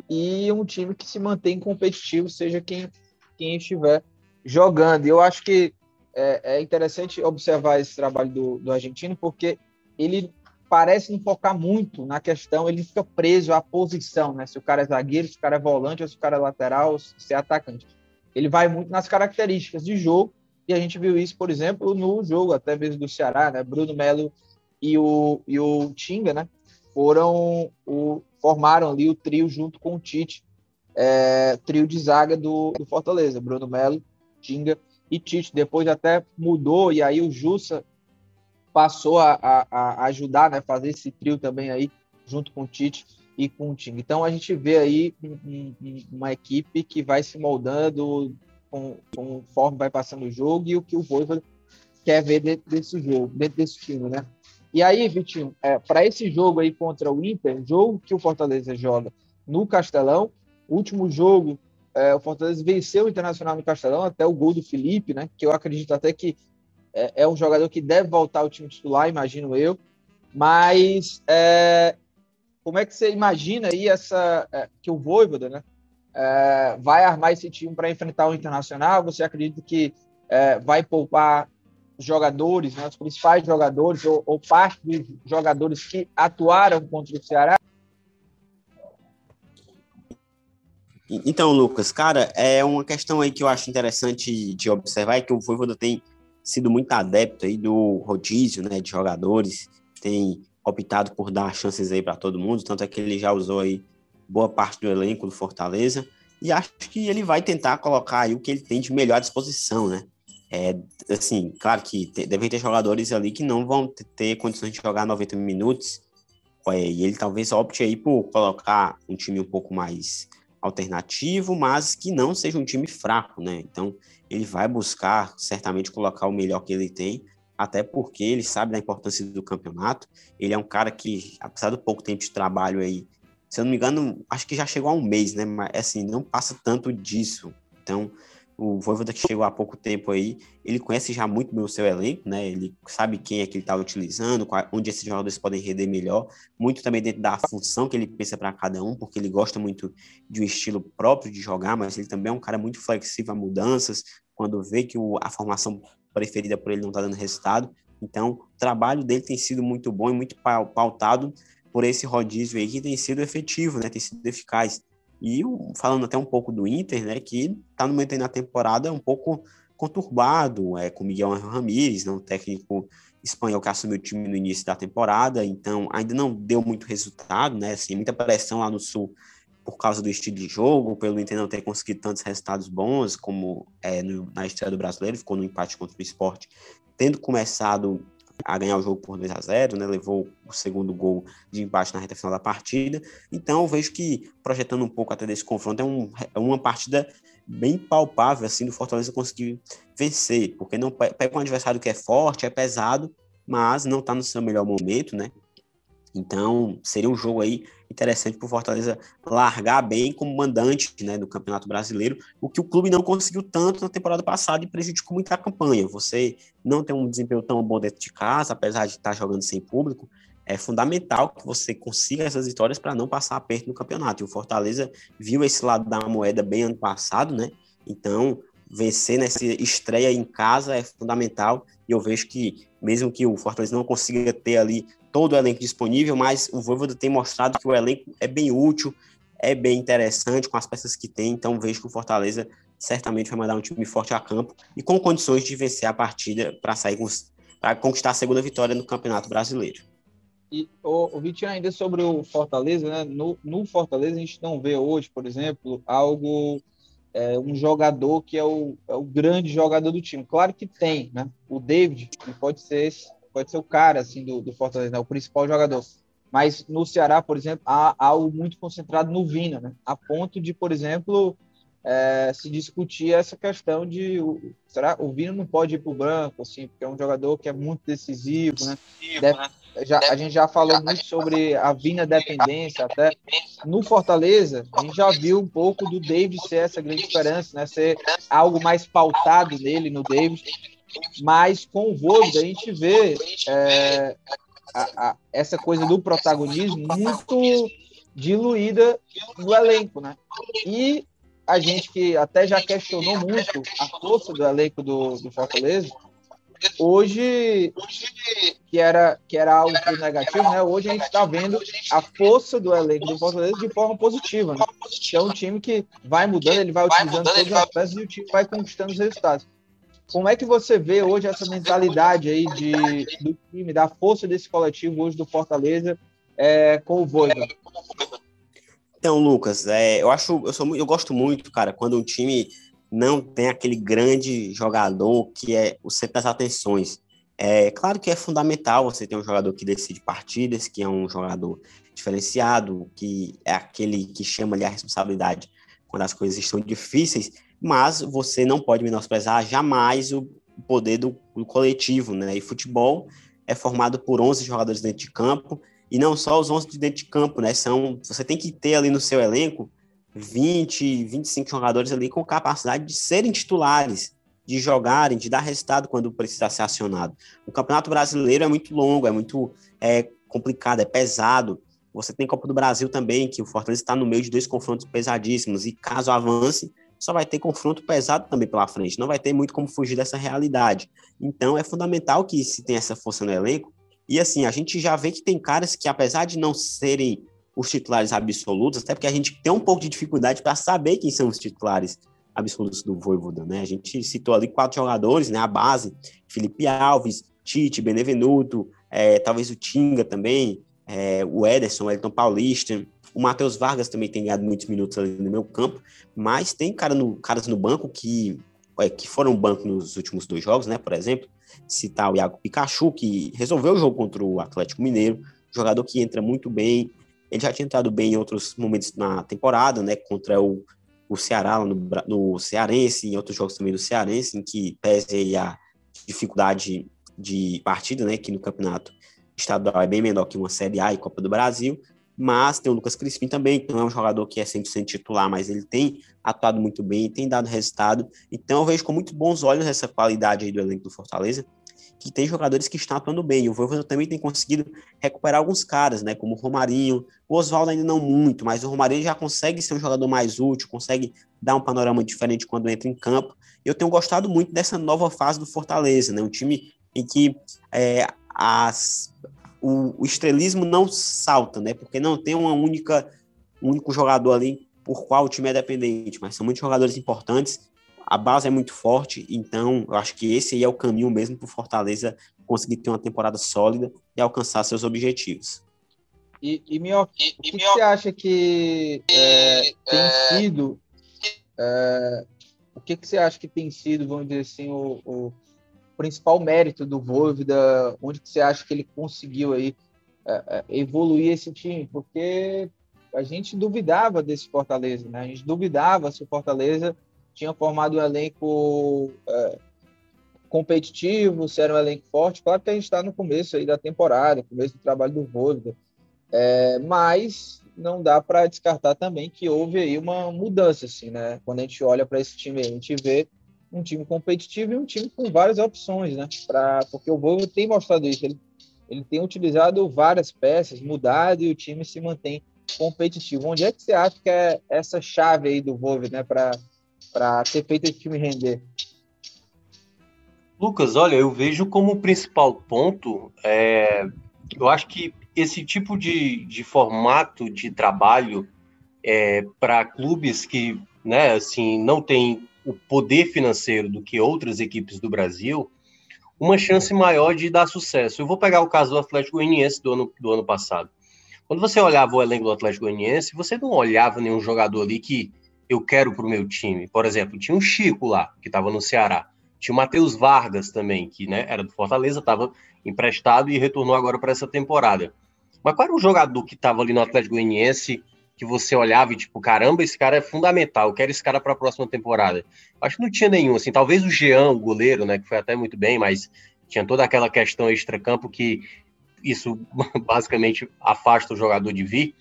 e um time que se mantém competitivo, seja quem, quem estiver jogando. Eu acho que é, é, interessante observar esse trabalho do, do argentino, porque ele parece não focar muito na questão, ele fica preso à posição, né? Se o cara é zagueiro, se o cara é volante, ou se o cara é lateral, se é atacante ele vai muito nas características de jogo, e a gente viu isso, por exemplo, no jogo até mesmo do Ceará, né? Bruno Melo e o, e o Tinga, né? Foram o, formaram ali o trio junto com o Tite, é, trio de zaga do, do Fortaleza, Bruno Melo, Tinga e Tite. Depois até mudou, e aí o Jussa passou a, a, a ajudar, né? Fazer esse trio também aí, junto com o Tite e com o time. Então a gente vê aí um, um, uma equipe que vai se moldando com, conforme vai passando o jogo e o que o Voivoda quer ver dentro desse jogo, dentro desse time, né? E aí, Vitinho, é, para esse jogo aí contra o Inter, jogo que o Fortaleza joga no Castelão, último jogo, é, o Fortaleza venceu o Internacional no Castelão, até o gol do Felipe, né? Que eu acredito até que é, é um jogador que deve voltar ao time titular, imagino eu. Mas é, como é que você imagina aí essa é, que o Voivoda, né, é, vai armar esse time para enfrentar o Internacional? Você acredita que é, vai poupar jogadores, né, os principais jogadores ou, ou parte dos jogadores que atuaram contra o Ceará? Então, Lucas, cara, é uma questão aí que eu acho interessante de observar é que o Voivoda tem sido muito adepto aí do rodízio, né, de jogadores, tem optado por dar chances aí para todo mundo, tanto é que ele já usou aí boa parte do elenco do Fortaleza, e acho que ele vai tentar colocar aí o que ele tem de melhor disposição, né? É, assim, claro que te, devem ter jogadores ali que não vão ter condições de jogar 90 minutos, é, e ele talvez opte aí por colocar um time um pouco mais alternativo, mas que não seja um time fraco, né? Então, ele vai buscar certamente colocar o melhor que ele tem até porque ele sabe da importância do campeonato. Ele é um cara que, apesar do pouco tempo de trabalho aí, se eu não me engano, acho que já chegou a um mês, né? Mas assim, não passa tanto disso. Então, o Voivoda que chegou há pouco tempo aí, ele conhece já muito bem o seu elenco, né? Ele sabe quem é que ele está utilizando, onde esses jogadores podem render melhor, muito também dentro da função que ele pensa para cada um, porque ele gosta muito de um estilo próprio de jogar, mas ele também é um cara muito flexível a mudanças, quando vê que o, a formação preferida por ele não está dando resultado. Então, o trabalho dele tem sido muito bom e muito pautado por esse rodízio aí que tem sido efetivo, né? Tem sido eficaz. E falando até um pouco do Inter, né? Que está no momento aí na temporada um pouco conturbado, é, com Miguel Ramírez, né, um técnico espanhol que assumiu o time no início da temporada, então ainda não deu muito resultado, né? Assim, muita pressão lá no Sul por causa do estilo de jogo, pelo Inter não ter conseguido tantos resultados bons como é, no, na estreia do brasileiro, ficou no empate contra o esporte, tendo começado a ganhar o jogo por 2 a 0 né, levou o segundo gol de empate na reta final da partida. Então, vejo que, projetando um pouco até desse confronto, é, um, é uma partida bem palpável assim do Fortaleza conseguir vencer, porque não pega um adversário que é forte, é pesado, mas não está no seu melhor momento, né? Então, seria um jogo aí interessante para o Fortaleza largar bem como mandante né, do Campeonato Brasileiro, o que o clube não conseguiu tanto na temporada passada e prejudicou muito a campanha. Você não tem um desempenho tão bom dentro de casa, apesar de estar jogando sem público, é fundamental que você consiga essas vitórias para não passar aperto no campeonato. E o Fortaleza viu esse lado da moeda bem ano passado, né? Então, vencer nessa estreia em casa é fundamental. E eu vejo que, mesmo que o Fortaleza não consiga ter ali todo o elenco disponível, mas o Voivoda tem mostrado que o elenco é bem útil, é bem interessante com as peças que tem, então vejo que o Fortaleza certamente vai mandar um time forte a campo e com condições de vencer a partida para sair para conquistar a segunda vitória no Campeonato Brasileiro. E o, Vitinho, ainda sobre o Fortaleza, né? No, no, Fortaleza a gente não vê hoje, por exemplo, algo é, um jogador que é o, é o grande jogador do time. Claro que tem, né? O David, que pode ser esse, pode ser o cara assim do, do Fortaleza, né? o principal jogador. Mas no Ceará, por exemplo, há, algo muito concentrado no Vina, né? A ponto de, por exemplo, é, se discutir essa questão de o, será o Vina não pode ir para o branco, assim, porque é um jogador que é muito decisivo, né? Deve, já, a gente já falou muito sobre a Vina dependência, até no Fortaleza, a gente já viu um pouco do David ser essa grande diferença, né? Ser algo mais pautado nele, no David. Mas com o Voivoda a gente vê é, a, a, essa coisa do protagonismo muito diluída no elenco, né? E a gente que até já questionou muito a força do elenco do, do Fortaleza, hoje que era que era algo negativo, né? Hoje a gente está vendo a força do elenco do Fortaleza de forma positiva, né? Que é um time que vai mudando, ele vai utilizando todas as peças e o time vai conquistando os resultados. Como é que você vê hoje essa mentalidade aí de, do time, da força desse coletivo hoje do Fortaleza é, com o Voivoda? Então, Lucas, é, eu acho, eu sou, eu gosto muito, cara, quando um time não tem aquele grande jogador que é o centro das atenções. É claro que é fundamental você ter um jogador que decide partidas, que é um jogador diferenciado, que é aquele que chama ali a responsabilidade quando as coisas estão difíceis, mas você não pode menosprezar jamais o poder do, do coletivo, né? E futebol é formado por 11 jogadores dentro de campo, e não só os 11 de dentro de campo, né? São, você tem que ter ali no seu elenco 20, 25 jogadores ali com capacidade de serem titulares, de jogarem, de dar resultado quando precisar ser acionado. O Campeonato Brasileiro é muito longo, é muito é, complicado, é pesado. Você tem Copa do Brasil também, que o Fortaleza está no meio de dois confrontos pesadíssimos, e caso avance, só vai ter confronto pesado também pela frente, não vai ter muito como fugir dessa realidade. Então é fundamental que se tenha essa força no elenco. E assim, a gente já vê que tem caras que, apesar de não serem os titulares absolutos, até porque a gente tem um pouco de dificuldade para saber quem são os titulares absolutos do Voivoda, né? A gente citou ali quatro jogadores, né? A base, Felipe Alves, Tite, Benevenuto, é, talvez o Tinga também, é, o Ederson, o Elton Paulista, o Matheus Vargas também tem ganhado muitos minutos ali no meu campo, mas tem cara no, caras no banco que, é, que foram banco nos últimos dois jogos, né? Por exemplo, citar o Iago Pikachu, que resolveu o jogo contra o Atlético Mineiro, jogador que entra muito bem. Ele já tinha entrado bem em outros momentos na temporada, né? Contra o, o Ceará, no, no Cearense, em outros jogos também do Cearense, em que pese a dificuldade de partida, né? Que no campeonato estadual é bem menor que uma Série A e Copa do Brasil, mas tem o Lucas Crispim também, que não é um jogador que é 100% titular, mas ele tem atuado muito bem, tem dado resultado. Então eu vejo com muito bons olhos essa qualidade aí do elenco do Fortaleza, que tem jogadores que estão atuando bem. O Voivoda também tem conseguido recuperar alguns caras, né, como o Romarinho. O Oswaldo ainda não muito, mas o Romarinho já consegue ser um jogador mais útil, consegue dar um panorama diferente quando entra em campo. Eu tenho gostado muito dessa nova fase do Fortaleza, né, um time em que é, as o, o, estrelismo não salta, né? Porque não tem uma única, um único jogador ali por qual o time é dependente, mas são muitos jogadores importantes. A base é muito forte, então eu acho que esse aí é o caminho mesmo para o Fortaleza conseguir ter uma temporada sólida e alcançar seus objetivos. E, e Minhoca, o que, que, você acha que é, tem é, sido é, o que, que você acha que tem sido, vamos dizer assim, o, o principal mérito do Voivoda, onde que você acha que ele conseguiu aí é, é, evoluir esse time? Porque a gente duvidava desse Fortaleza, né? A gente duvidava se o Fortaleza tinha formado um elenco é, competitivo, se era um elenco forte. Claro que a gente está no começo aí da temporada, começo do trabalho do Voivoda. É, mas não dá para descartar também que houve aí uma mudança, assim, né? Quando a gente olha para esse time, a gente vê um time competitivo e um time com várias opções, né? Pra, porque o Volvo tem mostrado isso, ele, ele tem utilizado várias peças, mudado e o time se mantém competitivo. Onde é que você acha que é essa chave aí do Volvo, né, para ter feito esse time render? Lucas, olha, eu vejo como principal ponto, é, eu acho que esse tipo de, de formato de trabalho é, para clubes que, né, assim, não tem o poder financeiro do que outras equipes do Brasil, uma chance maior de dar sucesso. Eu vou pegar o caso do Atlético Goianiense do ano, do ano passado. Quando você olhava o elenco do Atlético Goianiense, você não olhava nenhum jogador ali que eu quero para o meu time. Por exemplo, tinha um Chico lá, que estava no Ceará. Tinha o Matheus Vargas também, que né, era do Fortaleza, estava emprestado e retornou agora para essa temporada. Mas qual era o jogador que estava ali no Atlético Goianiense que você olhava e tipo, caramba, esse cara é fundamental, eu quero esse cara para a próxima temporada? Acho que não tinha nenhum, assim, talvez o Jean, o goleiro, né, que foi até muito bem, mas tinha toda aquela questão extra-campo que isso basicamente afasta o jogador de vir.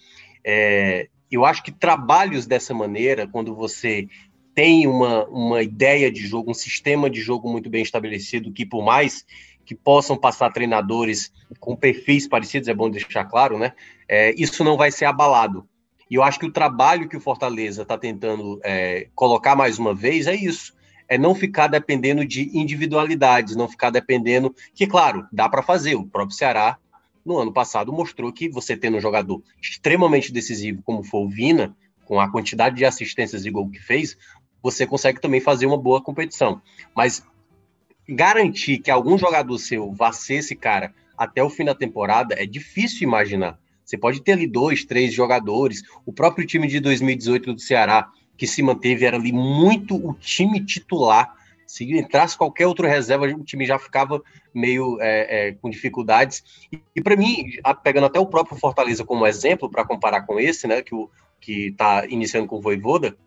É, eu acho que trabalhos dessa maneira, quando você tem uma, uma ideia de jogo, um sistema de jogo muito bem estabelecido, que por mais que possam passar treinadores com perfis parecidos, é bom deixar claro, né? É, isso não vai ser abalado. E eu acho que o trabalho que o Fortaleza está tentando é, colocar mais uma vez é isso. É não ficar dependendo de individualidades, não ficar dependendo. Que, claro, dá para fazer. O próprio Ceará, no ano passado, mostrou que você tendo um jogador extremamente decisivo, como foi o Vina, com a quantidade de assistências de gol que fez, você consegue também fazer uma boa competição. Mas garantir que algum jogador seu vá ser esse cara até o fim da temporada é difícil imaginar. Você pode ter ali dois, três jogadores. O próprio time de 2018 do Ceará, que se manteve, era ali muito o time titular. Se entrasse qualquer outro reserva, o time já ficava meio é, é, com dificuldades. E, e para mim, pegando até o próprio Fortaleza como exemplo, para comparar com esse, né, que está iniciando com o Voivoda,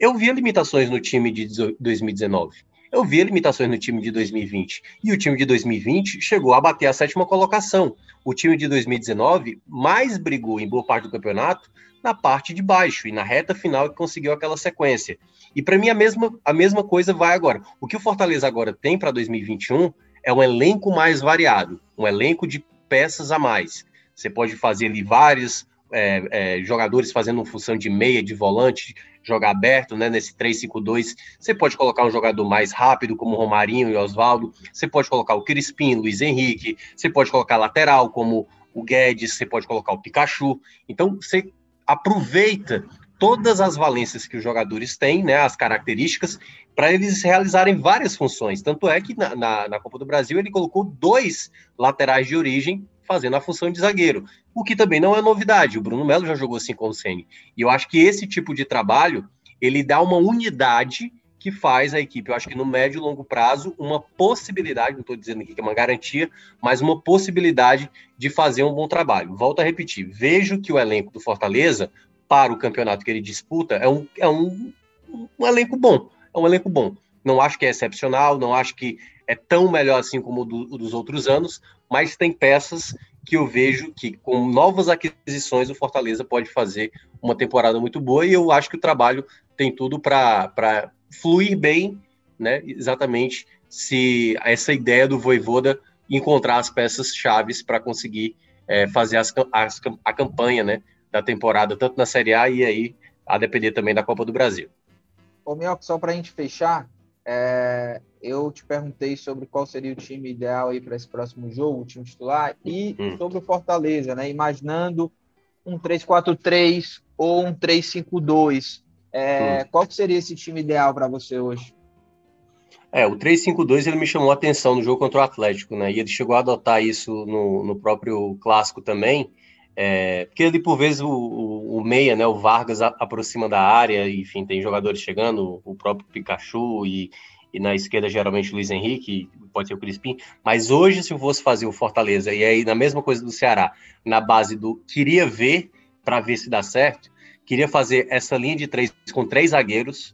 eu via limitações no time de 2019 eu via limitações no time de 2020. E o time de 2020 chegou a bater a sétima colocação. O time de 2019 mais brigou em boa parte do campeonato na parte de baixo e na reta final que conseguiu aquela sequência. E para mim a mesma, a mesma coisa vai agora. O que o Fortaleza agora tem para 2021 é um elenco mais variado, um elenco de peças a mais. Você pode fazer ali vários é, é, jogadores fazendo função de meia, de volante, jogar aberto, né, nesse 3-5-2. Você pode colocar um jogador mais rápido, como Romarinho e Oswaldo. Você pode colocar o Crispim, Luiz Henrique. Você pode colocar lateral, como o Guedes. Você pode colocar o Pikachu. Então, você aproveita todas as valências que os jogadores têm, né, as características, para eles realizarem várias funções. Tanto é que na, na, na Copa do Brasil ele colocou dois laterais de origem fazendo a função de zagueiro, o que também não é novidade. O Bruno Melo já jogou assim com o Ceni. E eu acho que esse tipo de trabalho ele dá uma unidade que faz a equipe, eu acho que no médio e longo prazo, uma possibilidade, não estou dizendo aqui que é uma garantia, mas uma possibilidade de fazer um bom trabalho. Volto a repetir, vejo que o elenco do Fortaleza, para o campeonato que ele disputa, é um, é um, um elenco bom. É um elenco bom. Não acho que é excepcional, não acho que é tão melhor assim como o, do, o dos outros anos, mas tem peças que eu vejo que com novas aquisições o Fortaleza pode fazer uma temporada muito boa e eu acho que o trabalho tem tudo para fluir bem, né? Exatamente se essa ideia do Voivoda encontrar as peças chaves para conseguir é, fazer as, as, a campanha, né, da temporada tanto na Série A e aí a depender também da Copa do Brasil. Ô, Mioca, só para a gente fechar, é, eu te perguntei sobre qual seria o time ideal aí para esse próximo jogo, o time titular, e hum. sobre o Fortaleza, né? Imaginando um 3-4-3 ou um 3-5-2. É, hum. Qual seria esse time ideal para você hoje? É, o 3-5-2 ele me chamou a atenção no jogo contra o Atlético, né? E ele chegou a adotar isso no, no próprio clássico também. É, porque ele, por vezes, o, o, o, meia, né, o Vargas, a, aproxima da área, enfim, tem jogadores chegando, o próprio Pikachu e, e na esquerda geralmente o Luiz Henrique, pode ser o Crispim, mas hoje se eu fosse fazer o Fortaleza, e aí na mesma coisa do Ceará, na base do queria ver para ver se dá certo, queria fazer essa linha de três com três zagueiros,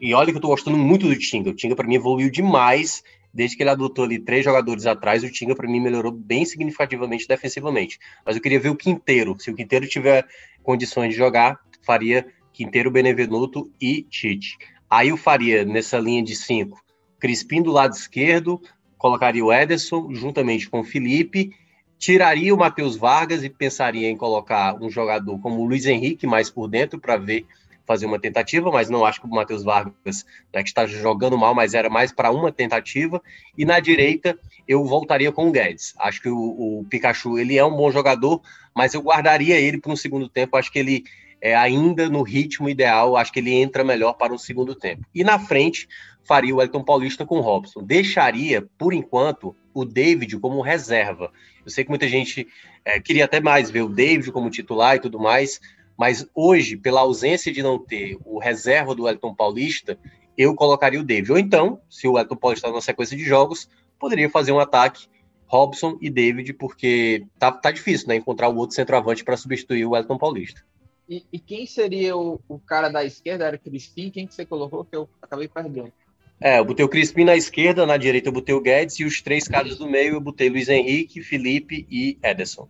e olha que eu tô gostando muito do Tinga, o Tinga para mim evoluiu demais desde que ele adotou ali três jogadores atrás, o Tinga para mim melhorou bem significativamente defensivamente. Mas eu queria ver o Quinteiro. Se o Quinteiro tiver condições de jogar, faria Quinteiro, Benevenuto e Tite. Aí eu faria nessa linha de cinco, Crispim do lado esquerdo, colocaria o Ederson juntamente com o Felipe, tiraria o Matheus Vargas e pensaria em colocar um jogador como o Luiz Henrique mais por dentro para ver fazer uma tentativa, mas não acho que o Matheus Vargas né, está jogando mal, mas era mais para uma tentativa. E na direita eu voltaria com o Guedes. Acho que o, o Pikachu ele é um bom jogador, mas eu guardaria ele para um segundo tempo. Acho que ele é ainda no ritmo ideal. Acho que ele entra melhor para um segundo tempo. E na frente faria o Elton Paulista com o Robson. Deixaria por enquanto o David como reserva. Eu sei que muita gente é, queria até mais ver o David como titular e tudo mais, mas hoje, pela ausência de não ter o reserva do Elton Paulista, eu colocaria o David. Ou então, se o Elton Paulista está na sequência de jogos, poderia fazer um ataque Robson e David, porque tá, tá difícil, né? Encontrar o outro centroavante para substituir o Elton Paulista. E, e quem seria o, o, cara da esquerda? Era Crispim? Quem que você colocou que eu acabei perdendo? É, eu botei o Crispim na esquerda, na direita eu botei o Guedes e os três caras do meio eu botei Luiz Henrique, Felipe e Ederson.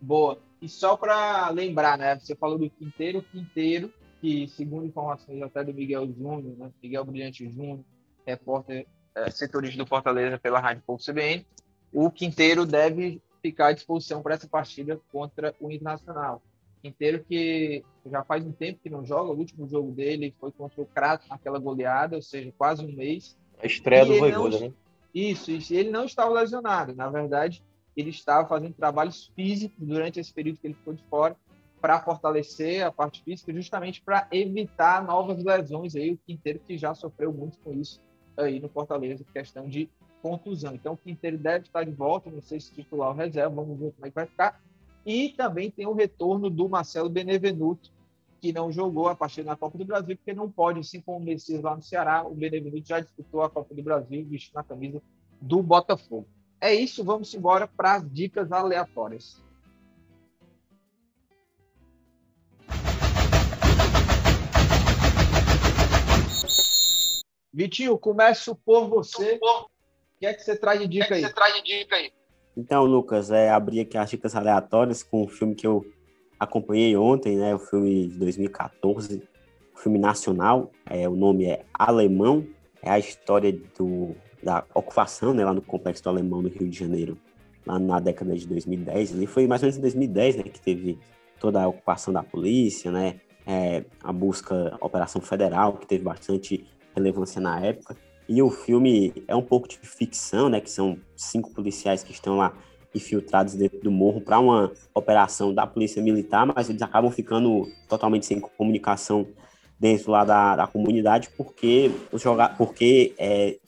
Boa. E só para lembrar, né? Você falou do Quinteiro, Quinteiro, que segundo informações até do Miguel Júnior, né? Miguel Brilhante Júnior, repórter é, setorista do Fortaleza pela Rádio Pouco CBN, o Quinteiro deve ficar à disposição para essa partida contra o Internacional. Quinteiro que já faz um tempo que não joga, o último jogo dele foi contra o Crato naquela goleada, ou seja, quase um mês. A estreia e do Voivoda, né? Isso, isso. E ele não estava lesionado. Na verdade, ele estava fazendo trabalhos físicos durante esse período que ele ficou de fora para fortalecer a parte física, justamente para evitar novas lesões aí, o Quinteiro que já sofreu muito com isso aí no Fortaleza, questão de contusão. Então o Quinteiro deve estar de volta, não sei se titular ou reserva, vamos ver como é que vai ficar. E também tem o retorno do Marcelo Benevenuto, que não jogou a partir da Copa do Brasil, porque não pode, assim como o Messias lá no Ceará, o Benevenuto já disputou a Copa do Brasil vestindo a camisa do Botafogo. É isso, vamos embora para as dicas aleatórias. Vitinho, começo por você. O que é que você traz de dica aí? Você traz de dica aí? Então, Lucas, é, abri aqui as dicas aleatórias com um filme que eu acompanhei ontem, né? O filme de 2014, o filme nacional. É, o nome é Alemão. É a história do da ocupação, né, lá no Complexo do Alemão, no Rio de Janeiro, lá na década de 2010. Ali foi mais ou menos em 2010, né, que teve toda a ocupação da polícia, né, é, a busca, a Operação Federal, que teve bastante relevância na época. E o filme é um pouco de ficção, né, que são cinco policiais que estão lá infiltrados dentro do morro para uma operação da polícia militar, mas eles acabam ficando totalmente sem comunicação dentro lá da, da comunidade porque os porque é,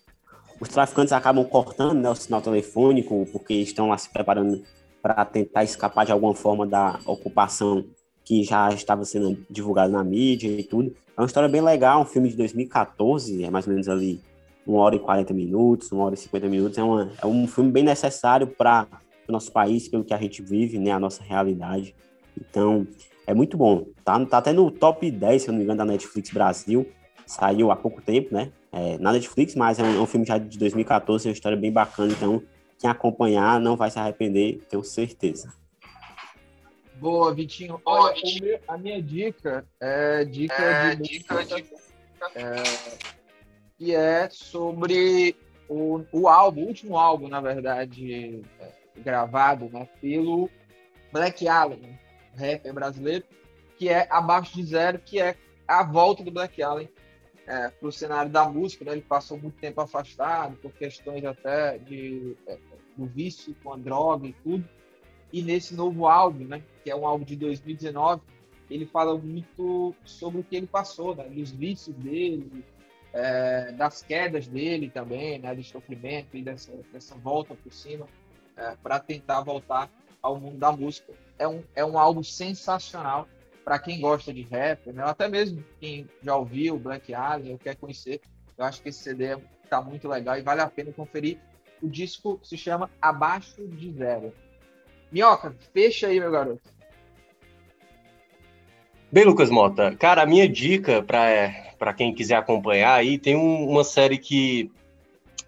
os traficantes acabam cortando né, o sinal telefônico porque estão lá se preparando para tentar escapar de alguma forma da ocupação que já estava sendo divulgada na mídia e tudo. É uma história bem legal, um filme de 2014, é mais ou menos ali uma hora e 40 minutos, uma hora e 50 minutos. É, uma, é um filme bem necessário para o nosso país, pelo que a gente vive, né, a nossa realidade. Então, é muito bom. Tá, tá até no top 10, se eu não me engano, da Netflix Brasil. Saiu há pouco tempo, né? É, na Netflix, mas é um, é um, filme já de 2014, é uma história bem bacana, então quem acompanhar não vai se arrepender, tenho certeza. Boa, Vitinho. Olha, Vitinho. a minha dica é dica é, de dica de... É, que é sobre o, o álbum, o último álbum, na verdade, é, gravado né, pelo Black Allen, rapper brasileiro, que é Abaixo de Zero, que é a volta do Black Allen é, para o cenário da música. Né? Ele passou muito tempo afastado por questões até de, é, do vício com a droga e tudo. E nesse novo álbum, né, que é um álbum de 2019, ele fala muito sobre o que ele passou, né, dos vícios dele, é, das quedas dele também, né, do sofrimento e dessa, dessa volta por cima, é, para tentar voltar ao mundo da música. É um, é um álbum sensacional para quem gosta de rap, né? até mesmo quem já ouviu Black Alien ou quer conhecer, eu acho que esse CD está muito legal e vale a pena conferir. O disco se chama Abaixo de Zero. Minhoca, fecha aí, meu garoto. Bem, Lucas Mota, cara, a minha dica para quem quiser acompanhar aí tem um, uma série que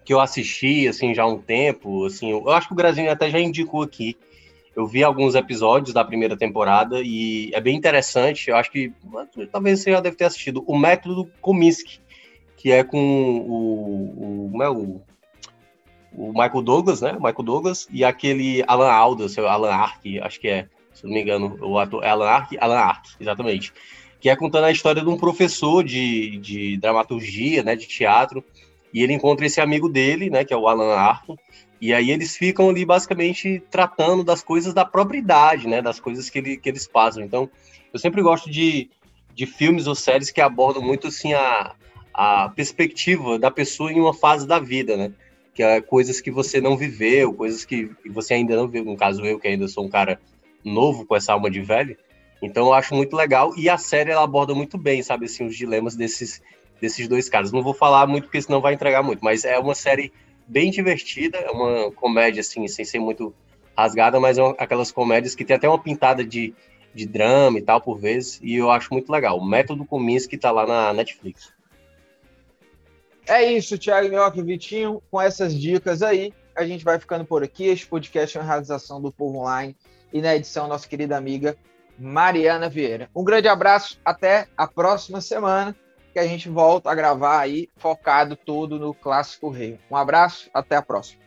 que eu assisti, assim, já há um tempo, assim, eu acho que o Grazinho até já indicou aqui, eu vi alguns episódios da primeira temporada e é bem interessante, eu acho que talvez você já deve ter assistido, o Método Kominsky, que é com o, o, como é o, o Michael Douglas, né, Michael Douglas, e aquele Alan Alda, seu Alan Ark, acho que é, se não me engano, o ator é Alan Ark, Alan Ark, exatamente, que é contando a história de um professor de, de dramaturgia, né, de teatro, e ele encontra esse amigo dele, né, que é o Alan Arkin, e aí eles ficam ali basicamente tratando das coisas da própria idade, né, das coisas que, ele, que eles passam. Então, eu sempre gosto de, de filmes ou séries que abordam muito assim a, a perspectiva da pessoa em uma fase da vida, né? Que é coisas que você não viveu, coisas que você ainda não viu, no caso eu que ainda sou um cara novo com essa alma de velho. Então eu acho muito legal e a série ela aborda muito bem, sabe assim, os dilemas desses desses dois caras. Não vou falar muito porque senão vai entregar muito, mas é uma série bem divertida, é uma comédia assim, sem ser muito rasgada, mas é uma, aquelas comédias que tem até uma pintada de, de drama e tal por vezes, e eu acho muito legal. O Método Kominsky tá lá na Netflix. É isso, Thiago Minhoca e Vitinho, com essas dicas aí, a gente vai ficando por aqui. Este podcast é uma realização do Povo Online e na edição nossa querida amiga Mariana Vieira. Um grande abraço, até a próxima semana que a gente volta a gravar aí focado todo no Clássico Rei. Um abraço, até a próxima.